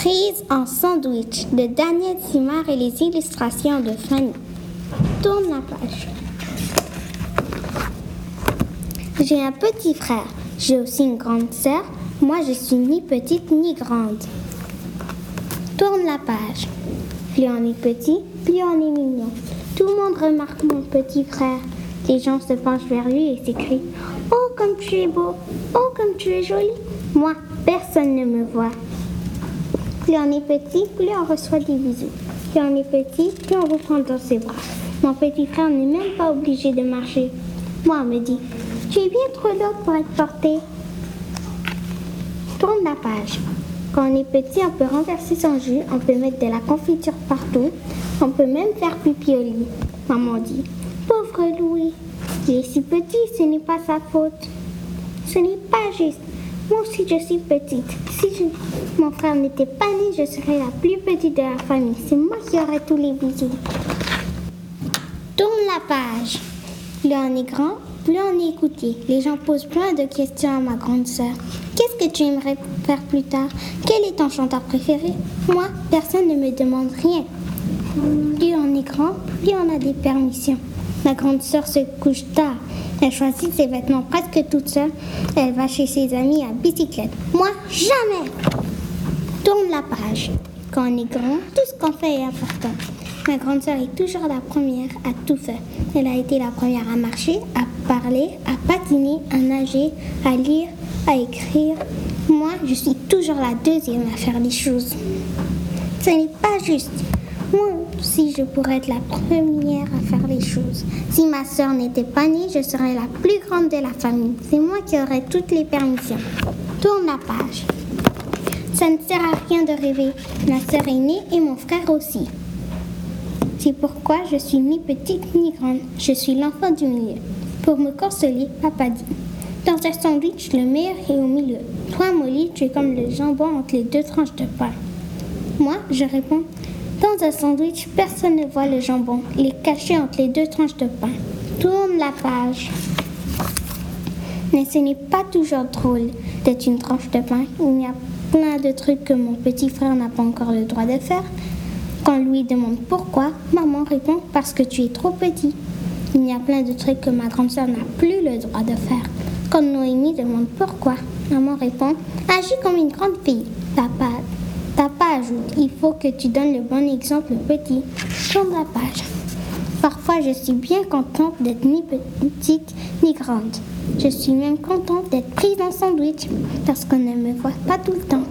Prise en sandwich de Daniel Simard et les illustrations de Fanny. Tourne la page. J'ai un petit frère. J'ai aussi une grande sœur. Moi, je suis ni petite ni grande. Tourne la page. Plus on est petit, plus on est mignon. Tout le monde remarque mon petit frère. Les gens se penchent vers lui et s'écrient Oh, comme tu es beau Oh, comme tu es joli Moi, personne ne me voit. Plus on est petit, plus on reçoit des bisous. Plus on est petit, plus on vous prend dans ses bras. Mon petit frère n'est même pas obligé de marcher. Moi, on me dit Tu es bien trop lourd pour être porté. Tourne la page. Quand on est petit, on peut renverser son jus, on peut mettre de la confiture partout, on peut même faire pipi au lit. Maman dit Pauvre Louis, il est si petit, ce n'est pas sa faute. Ce n'est pas juste. Moi aussi, je suis petite. Si mon frère n'était pas né, je serais la plus petite de la famille. C'est moi qui aurais tous les bisous. Tourne la page. Plus on est grand, plus on est écouté. Les gens posent plein de questions à ma grande sœur. Qu'est-ce que tu aimerais faire plus tard? Quel est ton chanteur préféré? Moi, personne ne me demande rien. Plus on est grand, plus on a des permissions. Ma grande sœur se couche tard. Elle choisit ses vêtements presque toute seule. Elle va chez ses amis à bicyclette. Moi, jamais Tourne la page. Quand on est grand, tout ce qu'on fait est important. Ma grande sœur est toujours la première à tout faire. Elle a été la première à marcher, à parler, à patiner, à nager, à lire, à écrire. Moi, je suis toujours la deuxième à faire les choses. Ce n'est pas juste. Moi aussi, je pourrais être la première à faire les choses. Si ma sœur n'était pas née, je serais la plus grande de la famille. C'est moi qui aurais toutes les permissions. Tourne la page. Ça ne sert à rien de rêver. Ma sœur est née et mon frère aussi. C'est pourquoi je suis ni petite ni grande. Je suis l'enfant du milieu. Pour me consoler, papa dit Dans un sandwich, le meilleur est au milieu. Toi, Molly, tu es comme le jambon entre les deux tranches de pain. Moi, je réponds Dans un sandwich, personne ne voit le jambon. Il est caché entre les deux tranches de pain. Tourne la page. Mais ce n'est pas toujours drôle d'être une tranche de pain. Il y a plein de trucs que mon petit frère n'a pas encore le droit de faire. Quand Louis demande pourquoi, maman répond parce que tu es trop petit. Il y a plein de trucs que ma grande sœur n'a plus le droit de faire. Quand Noémie demande pourquoi, maman répond Agis comme une grande fille. Papa, Il faut que tu donnes le bon exemple petit. Tourne la page. Parfois, je suis bien contente d'être ni petite ni grande. Je suis même contente d'être prise en sandwich parce qu'on ne me voit pas tout le temps.